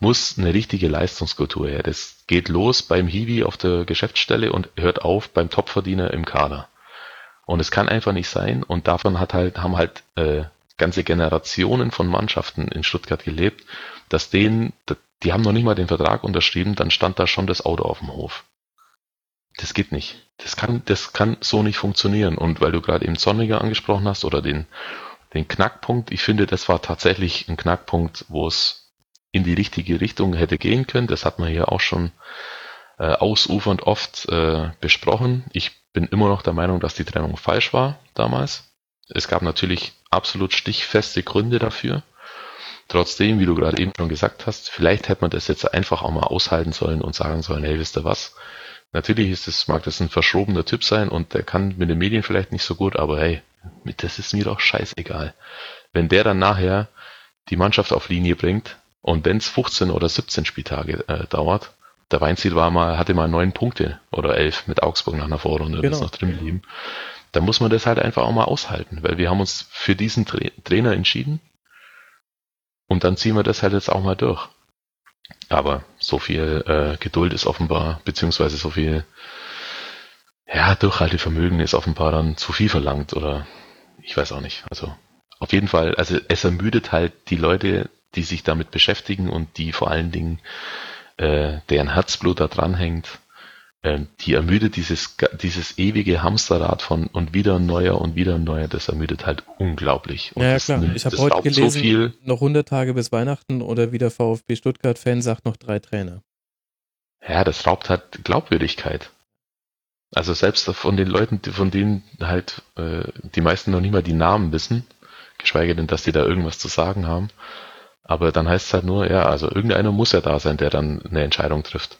muss eine richtige Leistungskultur her. Das geht los beim Hiwi auf der Geschäftsstelle und hört auf beim Topverdiener im Kader. Und es kann einfach nicht sein. Und davon hat halt, haben halt äh, ganze Generationen von Mannschaften in Stuttgart gelebt, dass denen, die haben noch nicht mal den Vertrag unterschrieben, dann stand da schon das Auto auf dem Hof. Das geht nicht. Das kann, das kann so nicht funktionieren. Und weil du gerade eben Zorniger angesprochen hast oder den, den Knackpunkt, ich finde, das war tatsächlich ein Knackpunkt, wo es in die richtige Richtung hätte gehen können. Das hat man hier auch schon äh, ausufernd oft äh, besprochen. Ich bin immer noch der Meinung, dass die Trennung falsch war damals. Es gab natürlich absolut stichfeste Gründe dafür. Trotzdem, wie du gerade eben schon gesagt hast, vielleicht hätte man das jetzt einfach auch mal aushalten sollen und sagen sollen, hey, wisst ihr was? Natürlich ist es, mag das ein verschrobener Typ sein und der kann mit den Medien vielleicht nicht so gut, aber hey, das ist mir doch scheißegal. Wenn der dann nachher die Mannschaft auf Linie bringt, und wenn es 15 oder 17 Spieltage äh, dauert, der Weinziel war mal, hatte mal neun Punkte oder elf mit Augsburg nach einer Vorrunde, genau. das noch drin blieben. Da muss man das halt einfach auch mal aushalten, weil wir haben uns für diesen Tra Trainer entschieden und dann ziehen wir das halt jetzt auch mal durch. Aber so viel äh, Geduld ist offenbar, beziehungsweise so viel ja, Durchhaltevermögen ist offenbar dann zu viel verlangt oder ich weiß auch nicht. Also auf jeden Fall, also es ermüdet halt die Leute, die sich damit beschäftigen und die vor allen Dingen äh, deren Herzblut da dranhängt, die ermüdet dieses, dieses ewige Hamsterrad von und wieder ein neuer und wieder ein neuer, das ermüdet halt unglaublich. Und ja, ja klar. ich habe heute gelesen, so viel, noch 100 Tage bis Weihnachten oder wie der VfB Stuttgart-Fan sagt, noch drei Trainer. Ja, das raubt halt Glaubwürdigkeit. Also selbst von den Leuten, von denen halt äh, die meisten noch nicht mal die Namen wissen, geschweige denn, dass die da irgendwas zu sagen haben, aber dann heißt es halt nur, ja, also irgendeiner muss ja da sein, der dann eine Entscheidung trifft.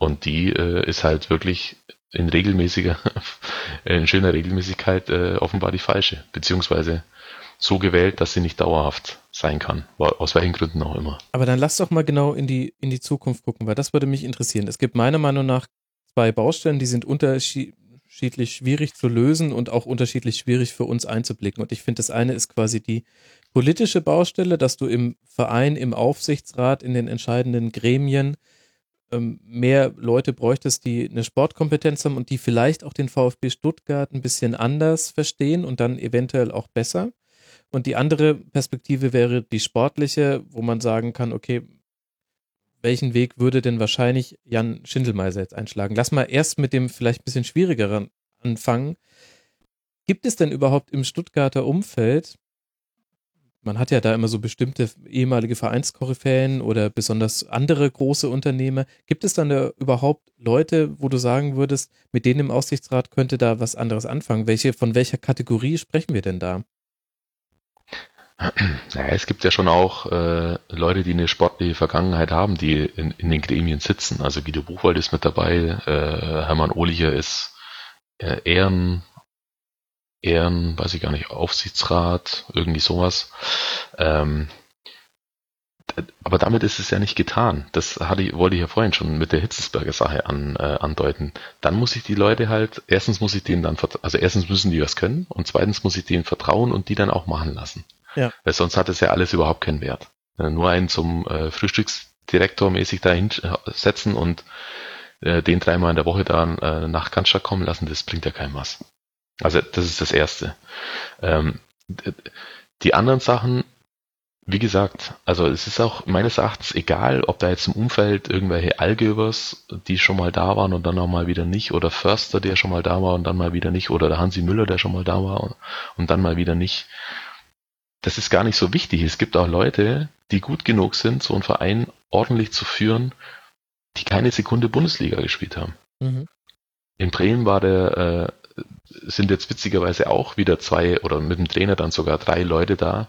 Und die äh, ist halt wirklich in regelmäßiger, in schöner Regelmäßigkeit äh, offenbar die falsche, beziehungsweise so gewählt, dass sie nicht dauerhaft sein kann, aus welchen Gründen auch immer. Aber dann lass doch mal genau in die, in die Zukunft gucken, weil das würde mich interessieren. Es gibt meiner Meinung nach zwei Baustellen, die sind unterschiedlich schwierig zu lösen und auch unterschiedlich schwierig für uns einzublicken. Und ich finde, das eine ist quasi die politische Baustelle, dass du im Verein, im Aufsichtsrat, in den entscheidenden Gremien mehr Leute bräuchtest, die eine Sportkompetenz haben und die vielleicht auch den VfB Stuttgart ein bisschen anders verstehen und dann eventuell auch besser. Und die andere Perspektive wäre die sportliche, wo man sagen kann, okay, welchen Weg würde denn wahrscheinlich Jan Schindelmeiser jetzt einschlagen? Lass mal erst mit dem vielleicht ein bisschen schwierigeren anfangen. Gibt es denn überhaupt im Stuttgarter Umfeld man hat ja da immer so bestimmte ehemalige Vereinskoryphäen oder besonders andere große Unternehmer. Gibt es dann da überhaupt Leute, wo du sagen würdest, mit denen im Aussichtsrat könnte da was anderes anfangen? Welche, von welcher Kategorie sprechen wir denn da? Naja, es gibt ja schon auch äh, Leute, die eine sportliche Vergangenheit haben, die in, in den Gremien sitzen. Also Guido Buchwald ist mit dabei, äh, Hermann Ohlicher ist äh, Ehren, Ehren, weiß ich gar nicht, Aufsichtsrat, irgendwie sowas. Ähm, aber damit ist es ja nicht getan. Das hatte ich, wollte ich ja vorhin schon mit der Hitzesberger Sache an, äh, andeuten. Dann muss ich die Leute halt, erstens muss ich denen dann, also erstens müssen die was können und zweitens muss ich denen vertrauen und die dann auch machen lassen. Ja. Weil sonst hat es ja alles überhaupt keinen Wert. Äh, nur einen zum äh, Frühstücksdirektor mäßig da hinsetzen und äh, den dreimal in der Woche da äh, nach Cannstatt kommen lassen, das bringt ja keinem was. Also das ist das Erste. Ähm, die anderen Sachen, wie gesagt, also es ist auch meines Erachtens egal, ob da jetzt im Umfeld irgendwelche Allgebers, die schon mal da waren und dann auch mal wieder nicht, oder Förster, der schon mal da war und dann mal wieder nicht, oder der Hansi Müller, der schon mal da war und dann mal wieder nicht. Das ist gar nicht so wichtig. Es gibt auch Leute, die gut genug sind, so einen Verein ordentlich zu führen, die keine Sekunde Bundesliga gespielt haben. Mhm. In Bremen war der äh, sind jetzt witzigerweise auch wieder zwei oder mit dem Trainer dann sogar drei Leute da,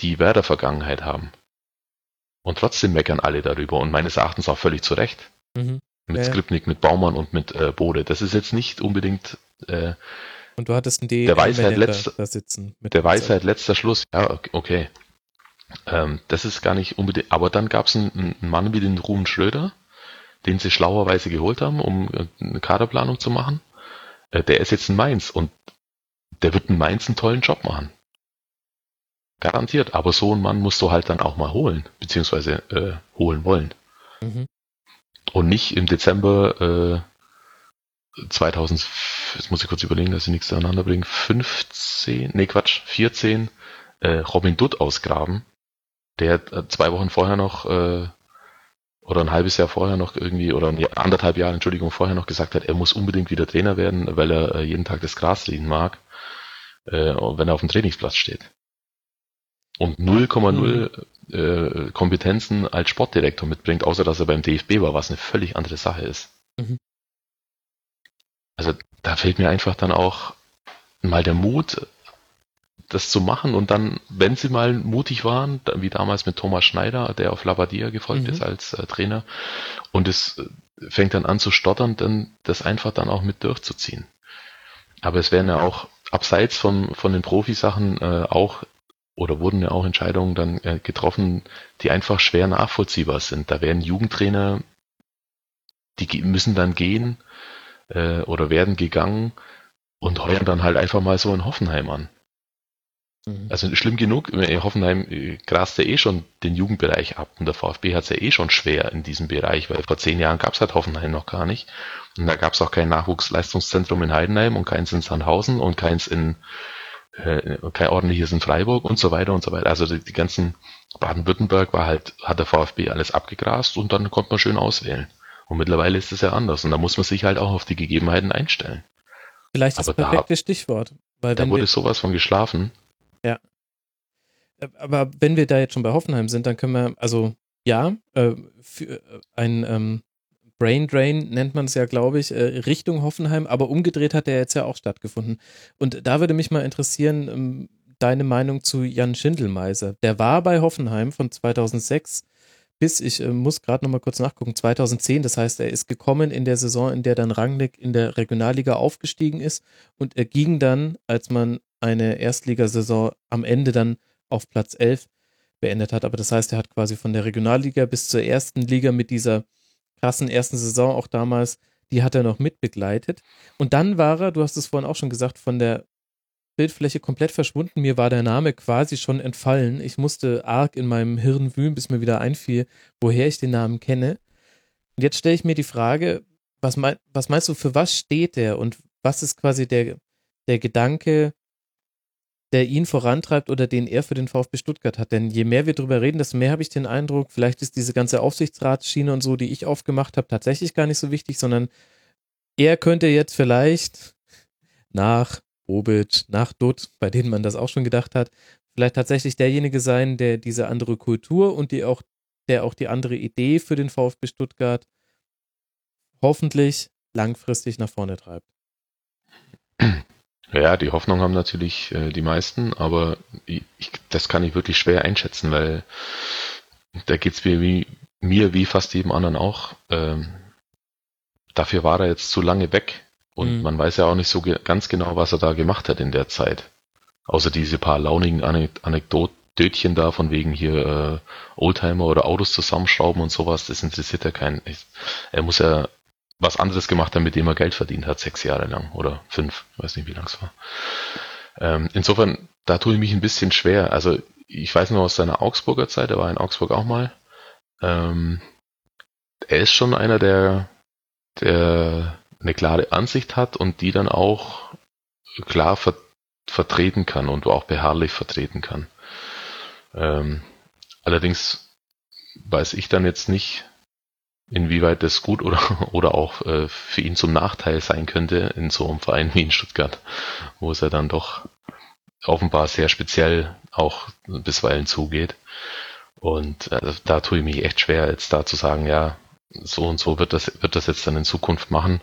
die Werder-Vergangenheit haben. Und trotzdem meckern alle darüber und meines Erachtens auch völlig zu Recht. Mhm. Mit ja. Skripnik, mit Baumann und mit äh, Bode. Das ist jetzt nicht unbedingt äh, und du hattest einen der Weisheit letzter, da sitzen. der Weisheit letzter Schluss. Ja, okay. Ähm, das ist gar nicht unbedingt. Aber dann gab es einen, einen, Mann wie den Ruhen Schröder, den sie schlauerweise geholt haben, um äh, eine Kaderplanung zu machen. Äh, der ist jetzt in Mainz und der wird in Mainz einen tollen Job machen. Garantiert. Aber so einen Mann musst du halt dann auch mal holen, beziehungsweise äh, holen wollen. Mhm. Und nicht im Dezember äh, 2000, jetzt muss ich kurz überlegen, dass ich nichts durcheinander bringe, 15, nee Quatsch, 14 äh, Robin Dutt ausgraben, der äh, zwei Wochen vorher noch äh, oder ein halbes Jahr vorher noch irgendwie oder ein anderthalb Jahre, Entschuldigung, vorher noch gesagt hat, er muss unbedingt wieder Trainer werden, weil er äh, jeden Tag das Gras sehen mag, äh, wenn er auf dem Trainingsplatz steht. Und 0,0 mhm. äh, Kompetenzen als Sportdirektor mitbringt, außer dass er beim DFB war, was eine völlig andere Sache ist. Mhm. Also da fehlt mir einfach dann auch mal der Mut, das zu machen und dann, wenn sie mal mutig waren, wie damals mit Thomas Schneider, der auf Labadia gefolgt mhm. ist als äh, Trainer, und es äh, fängt dann an zu stottern, dann das einfach dann auch mit durchzuziehen. Aber es werden ja auch abseits von, von den Profisachen äh, auch oder wurden ja auch Entscheidungen dann äh, getroffen, die einfach schwer nachvollziehbar sind. Da werden Jugendtrainer, die müssen dann gehen äh, oder werden gegangen und heuern dann halt einfach mal so in Hoffenheim an. Mhm. Also schlimm genug, Hoffenheim äh, grast ja eh schon den Jugendbereich ab und der VfB hat es ja eh schon schwer in diesem Bereich, weil vor zehn Jahren gab es halt Hoffenheim noch gar nicht. Und da gab es auch kein Nachwuchsleistungszentrum in Heidenheim und keins in Sandhausen und keins in äh, kein ordentliches in Freiburg und so weiter und so weiter. Also die, die ganzen Baden-Württemberg war halt, hat der VfB alles abgegrast und dann konnte man schön auswählen. Und mittlerweile ist es ja anders und da muss man sich halt auch auf die Gegebenheiten einstellen. Vielleicht das aber perfekte da, Stichwort. Weil da wurde sowas von geschlafen. Ja. Äh, aber wenn wir da jetzt schon bei Hoffenheim sind, dann können wir, also ja, äh, äh, ein ähm, Brain Drain nennt man es ja, glaube ich, äh, Richtung Hoffenheim, aber umgedreht hat der jetzt ja auch stattgefunden. Und da würde mich mal interessieren, ähm, deine Meinung zu Jan Schindelmeiser. Der war bei Hoffenheim von 2006 bis, ich muss gerade nochmal kurz nachgucken, 2010. Das heißt, er ist gekommen in der Saison, in der dann Rangnick in der Regionalliga aufgestiegen ist und er ging dann, als man eine Erstligasaison am Ende dann auf Platz 11 beendet hat. Aber das heißt, er hat quasi von der Regionalliga bis zur ersten Liga mit dieser krassen ersten Saison auch damals, die hat er noch mitbegleitet. Und dann war er, du hast es vorhin auch schon gesagt, von der Bildfläche komplett verschwunden. Mir war der Name quasi schon entfallen. Ich musste arg in meinem Hirn wühlen, bis mir wieder einfiel, woher ich den Namen kenne. Und jetzt stelle ich mir die Frage, was, mein, was meinst du, für was steht der und was ist quasi der, der Gedanke, der ihn vorantreibt oder den er für den VfB Stuttgart hat. Denn je mehr wir darüber reden, desto mehr habe ich den Eindruck, vielleicht ist diese ganze Aufsichtsratsschiene und so, die ich aufgemacht habe, tatsächlich gar nicht so wichtig, sondern er könnte jetzt vielleicht nach Bobic, nach Dutt, bei denen man das auch schon gedacht hat, vielleicht tatsächlich derjenige sein, der diese andere Kultur und die auch, der auch die andere Idee für den VfB Stuttgart hoffentlich langfristig nach vorne treibt. Ja, die Hoffnung haben natürlich äh, die meisten, aber ich, das kann ich wirklich schwer einschätzen, weil da geht's mir wie mir wie fast jedem anderen auch. Ähm, dafür war er jetzt zu lange weg und mhm. man weiß ja auch nicht so ge ganz genau, was er da gemacht hat in der Zeit. Außer diese paar launigen Anekdotchen da von wegen hier äh, Oldtimer oder Autos zusammenschrauben und sowas, das interessiert ja keinen. Ich, er muss ja was anderes gemacht hat, mit dem er Geld verdient hat, sechs Jahre lang oder fünf, weiß nicht, wie lang es war. Ähm, insofern, da tue ich mich ein bisschen schwer. Also ich weiß nur aus seiner Augsburger Zeit, er war in Augsburg auch mal. Ähm, er ist schon einer, der, der eine klare Ansicht hat und die dann auch klar ver vertreten kann und auch beharrlich vertreten kann. Ähm, allerdings weiß ich dann jetzt nicht, inwieweit das gut oder, oder auch äh, für ihn zum Nachteil sein könnte in so einem Verein wie in Stuttgart, wo es ja dann doch offenbar sehr speziell auch bisweilen zugeht. Und äh, da tue ich mich echt schwer, jetzt da zu sagen, ja, so und so wird das, wird das jetzt dann in Zukunft machen.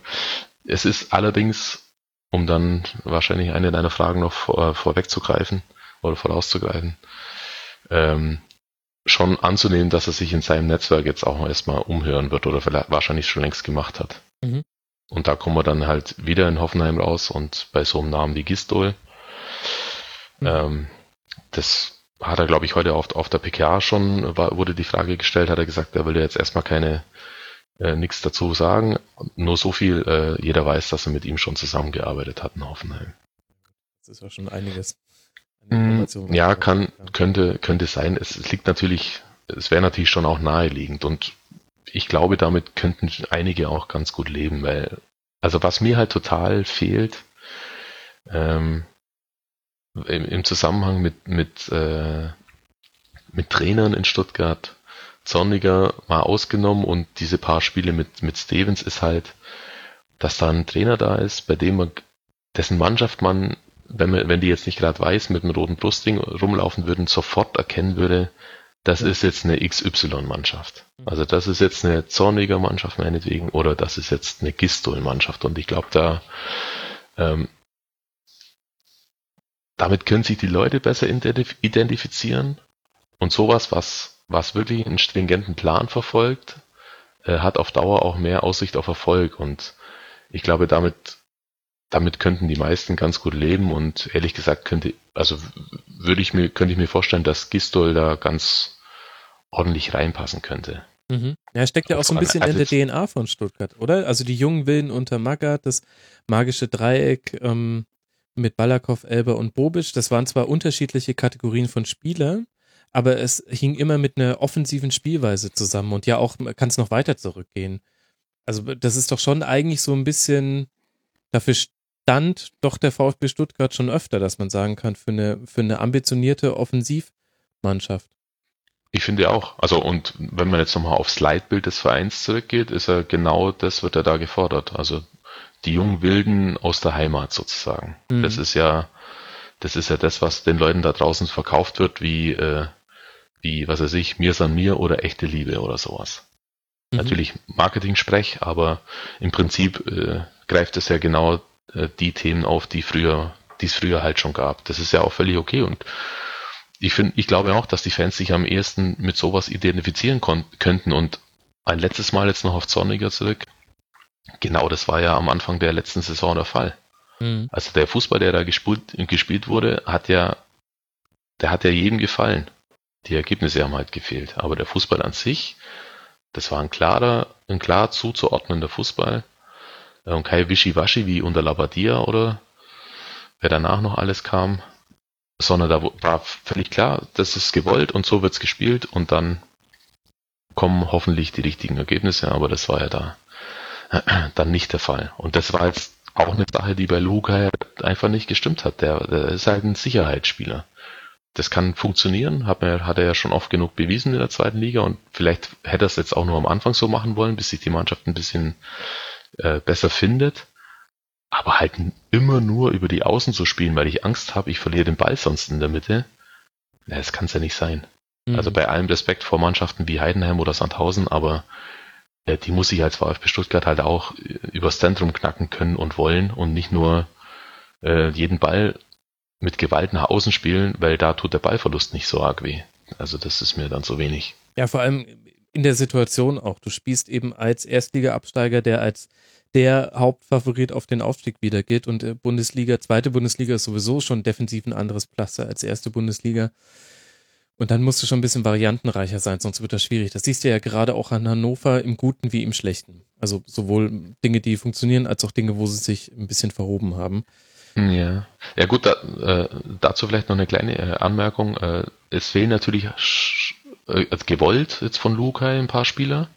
Es ist allerdings, um dann wahrscheinlich eine deiner Fragen noch vor, vorwegzugreifen oder vorauszugreifen, ähm, schon anzunehmen, dass er sich in seinem Netzwerk jetzt auch erstmal umhören wird oder vielleicht wahrscheinlich schon längst gemacht hat. Mhm. Und da kommen wir dann halt wieder in Hoffenheim raus und bei so einem Namen wie Gistol. Mhm. Ähm, das hat er, glaube ich, heute auf, auf der PKA schon, war, wurde die Frage gestellt, hat er gesagt, er will jetzt erstmal keine äh, nichts dazu sagen. Nur so viel, äh, jeder weiß, dass er mit ihm schon zusammengearbeitet hat in Hoffenheim. Das ist ja schon einiges. Mm, ja, kann, könnte, könnte sein. Es, es liegt natürlich, es wäre natürlich schon auch naheliegend. Und ich glaube, damit könnten einige auch ganz gut leben, weil, also was mir halt total fehlt, ähm, im, im Zusammenhang mit, mit, äh, mit Trainern in Stuttgart, Zorniger mal ausgenommen und diese paar Spiele mit, mit Stevens ist halt, dass da ein Trainer da ist, bei dem man, dessen Mannschaft man, wenn man, wenn die jetzt nicht gerade weiß, mit einem roten Brustring rumlaufen würden, sofort erkennen würde, das ist jetzt eine XY-Mannschaft. Also das ist jetzt eine zorniger Mannschaft meinetwegen oder das ist jetzt eine Gistol-Mannschaft. Und ich glaube, da ähm, damit können sich die Leute besser identifizieren und sowas, was was wirklich einen stringenten Plan verfolgt, äh, hat auf Dauer auch mehr Aussicht auf Erfolg und ich glaube, damit, damit könnten die meisten ganz gut leben und ehrlich gesagt könnte, also würde ich mir, könnte ich mir vorstellen, dass Gistol da ganz ordentlich reinpassen könnte. Mhm. Ja, steckt ja auch so ein bisschen in der DNA von Stuttgart, oder? Also die jungen Willen unter Magath, das magische Dreieck ähm, mit Balakow, Elber und Bobic, das waren zwar unterschiedliche Kategorien von Spielern, aber es hing immer mit einer offensiven Spielweise zusammen und ja auch kann es noch weiter zurückgehen. Also das ist doch schon eigentlich so ein bisschen, dafür stand doch der VfB Stuttgart schon öfter, dass man sagen kann, für eine, für eine ambitionierte Offensivmannschaft. Ich finde auch. Also und wenn man jetzt nochmal aufs Leitbild des Vereins zurückgeht, ist er genau das wird er da gefordert. Also die jungen Wilden aus der Heimat sozusagen. Mhm. Das ist ja, das ist ja das, was den Leuten da draußen verkauft wird, wie äh, wie, was weiß ich, mir san mir oder echte Liebe oder sowas. Mhm. Natürlich Marketing-Sprech, aber im Prinzip äh, greift es ja genau die Themen auf, die früher, die es früher halt schon gab. Das ist ja auch völlig okay und ich finde, ich glaube auch, dass die Fans sich am ehesten mit sowas identifizieren könnten und ein letztes Mal jetzt noch auf Zorniger zurück. Genau, das war ja am Anfang der letzten Saison der Fall. Mhm. Also der Fußball, der da gespielt, gespielt wurde, hat ja, der hat ja jedem gefallen. Die Ergebnisse haben halt gefehlt. Aber der Fußball an sich, das war ein klarer, ein klar zuzuordnender Fußball. Und kein Wischiwaschi wie unter Labadia oder wer danach noch alles kam. Sondern da war völlig klar, das ist gewollt und so wird's gespielt und dann kommen hoffentlich die richtigen Ergebnisse, aber das war ja da dann nicht der Fall. Und das war jetzt auch eine Sache, die bei Luca einfach nicht gestimmt hat. Der, der ist halt ein Sicherheitsspieler das kann funktionieren, hat, er, hat er ja schon oft genug bewiesen in der zweiten Liga und vielleicht hätte er es jetzt auch nur am Anfang so machen wollen, bis sich die Mannschaft ein bisschen äh, besser findet. Aber halt immer nur über die Außen zu spielen, weil ich Angst habe, ich verliere den Ball sonst in der Mitte. Na, das kann es ja nicht sein. Mhm. Also bei allem Respekt vor Mannschaften wie Heidenheim oder Sandhausen, aber äh, die muss ich als VfB Stuttgart halt auch äh, übers Zentrum knacken können und wollen und nicht nur äh, jeden Ball mit Gewalt nach außen spielen, weil da tut der Ballverlust nicht so arg weh. Also das ist mir dann so wenig. Ja, vor allem in der Situation auch. Du spielst eben als Erstliga-Absteiger, der als der Hauptfavorit auf den Aufstieg wieder geht und äh, Bundesliga, zweite Bundesliga ist sowieso schon defensiv ein anderes Pflaster als erste Bundesliga. Und dann musst du schon ein bisschen variantenreicher sein, sonst wird das schwierig. Das siehst du ja gerade auch an Hannover im Guten wie im Schlechten. Also sowohl Dinge, die funktionieren, als auch Dinge, wo sie sich ein bisschen verhoben haben. Ja, ja gut, da, äh, dazu vielleicht noch eine kleine äh, Anmerkung. Äh, es fehlen natürlich äh, gewollt jetzt von Lukai ein paar Spieler.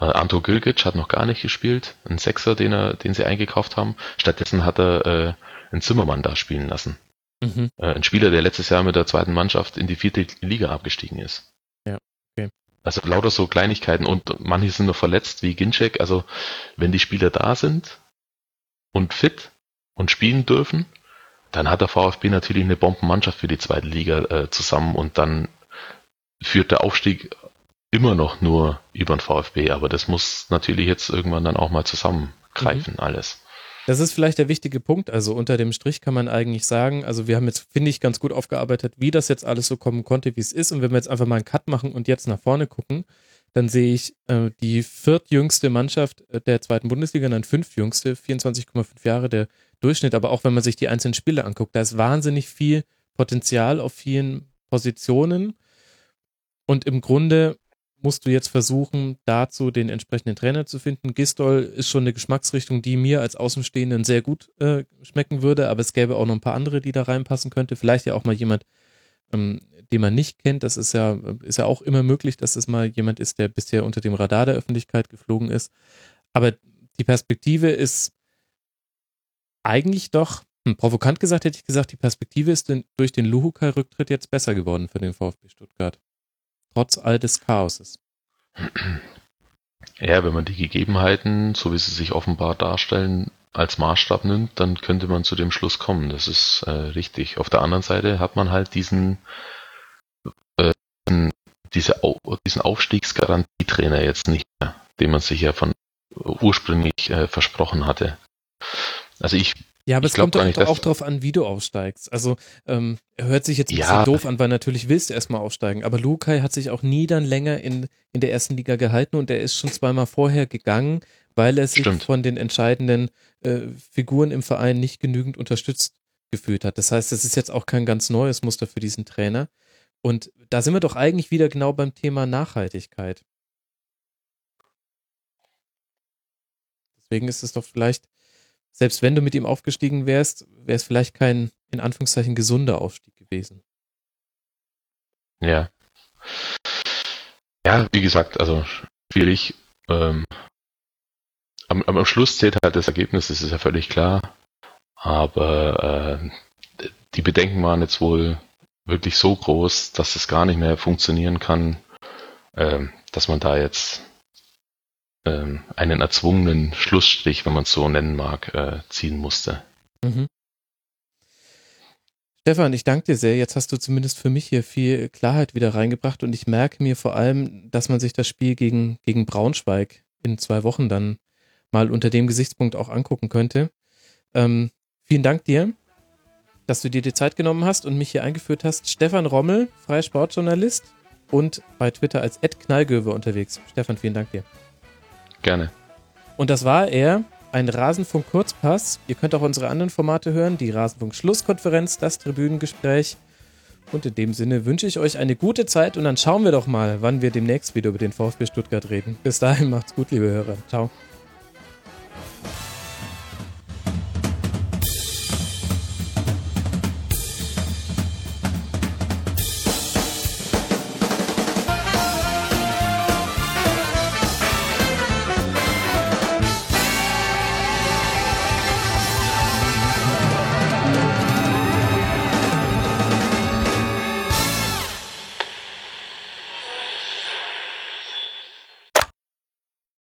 Äh, Anto Gilgic hat noch gar nicht gespielt, ein Sechser, den er, den sie eingekauft haben. Stattdessen hat er äh, einen Zimmermann da spielen lassen. Mhm. Äh, ein Spieler, der letztes Jahr mit der zweiten Mannschaft in die vierte Liga abgestiegen ist. Ja, okay. Also lauter so Kleinigkeiten und manche sind noch verletzt wie Ginczek. Also wenn die Spieler da sind und fit, und spielen dürfen, dann hat der VfB natürlich eine Bombenmannschaft für die zweite Liga äh, zusammen und dann führt der Aufstieg immer noch nur über den VfB, aber das muss natürlich jetzt irgendwann dann auch mal zusammengreifen, mhm. alles. Das ist vielleicht der wichtige Punkt. Also unter dem Strich kann man eigentlich sagen, also wir haben jetzt, finde ich, ganz gut aufgearbeitet, wie das jetzt alles so kommen konnte, wie es ist. Und wenn wir jetzt einfach mal einen Cut machen und jetzt nach vorne gucken, dann sehe ich äh, die viertjüngste Mannschaft äh, der zweiten Bundesliga, dann fünftjüngste, 24,5 Jahre der Durchschnitt. Aber auch wenn man sich die einzelnen Spiele anguckt, da ist wahnsinnig viel Potenzial auf vielen Positionen. Und im Grunde musst du jetzt versuchen, dazu den entsprechenden Trainer zu finden. Gistol ist schon eine Geschmacksrichtung, die mir als Außenstehenden sehr gut äh, schmecken würde, aber es gäbe auch noch ein paar andere, die da reinpassen könnte. Vielleicht ja auch mal jemand, ähm, den man nicht kennt. Das ist ja, ist ja auch immer möglich, dass es mal jemand ist, der bisher unter dem Radar der Öffentlichkeit geflogen ist. Aber die Perspektive ist eigentlich doch, hm, provokant gesagt hätte ich gesagt, die Perspektive ist durch den Luhukai-Rücktritt jetzt besser geworden für den VfB Stuttgart. Trotz all des Chaoses. Ja, wenn man die Gegebenheiten, so wie sie sich offenbar darstellen, als Maßstab nimmt, dann könnte man zu dem Schluss kommen. Das ist äh, richtig. Auf der anderen Seite hat man halt diesen, äh, diese, diesen Aufstiegsgarantietrainer jetzt nicht mehr, den man sich ja von ursprünglich äh, versprochen hatte. Also ich ja, aber ich es kommt doch, nicht, auch darauf an, wie du aufsteigst. Also ähm, hört sich jetzt ein ja. bisschen doof an, weil natürlich willst du erstmal aufsteigen. Aber Lukai hat sich auch nie dann länger in, in der ersten Liga gehalten und er ist schon zweimal vorher gegangen, weil er sich Stimmt. von den entscheidenden äh, Figuren im Verein nicht genügend unterstützt gefühlt hat. Das heißt, das ist jetzt auch kein ganz neues Muster für diesen Trainer. Und da sind wir doch eigentlich wieder genau beim Thema Nachhaltigkeit. Deswegen ist es doch vielleicht selbst wenn du mit ihm aufgestiegen wärst, wäre es vielleicht kein, in Anführungszeichen, gesunder Aufstieg gewesen. Ja. Ja, wie gesagt, also schwierig. Ähm, am, am Schluss zählt halt das Ergebnis, das ist ja völlig klar. Aber äh, die Bedenken waren jetzt wohl wirklich so groß, dass es gar nicht mehr funktionieren kann, äh, dass man da jetzt einen erzwungenen Schlussstrich, wenn man es so nennen mag, äh, ziehen musste. Mhm. Stefan, ich danke dir sehr. Jetzt hast du zumindest für mich hier viel Klarheit wieder reingebracht und ich merke mir vor allem, dass man sich das Spiel gegen, gegen Braunschweig in zwei Wochen dann mal unter dem Gesichtspunkt auch angucken könnte. Ähm, vielen Dank dir, dass du dir die Zeit genommen hast und mich hier eingeführt hast. Stefan Rommel, freier Sportjournalist und bei Twitter als Ed Knallgöwe unterwegs. Stefan, vielen Dank dir. Gerne. Und das war er, ein Rasenfunk Kurzpass. Ihr könnt auch unsere anderen Formate hören, die Rasenfunk Schlusskonferenz, das Tribünengespräch. Und in dem Sinne wünsche ich euch eine gute Zeit und dann schauen wir doch mal, wann wir demnächst wieder über den VfB Stuttgart reden. Bis dahin macht's gut, liebe Hörer. Ciao.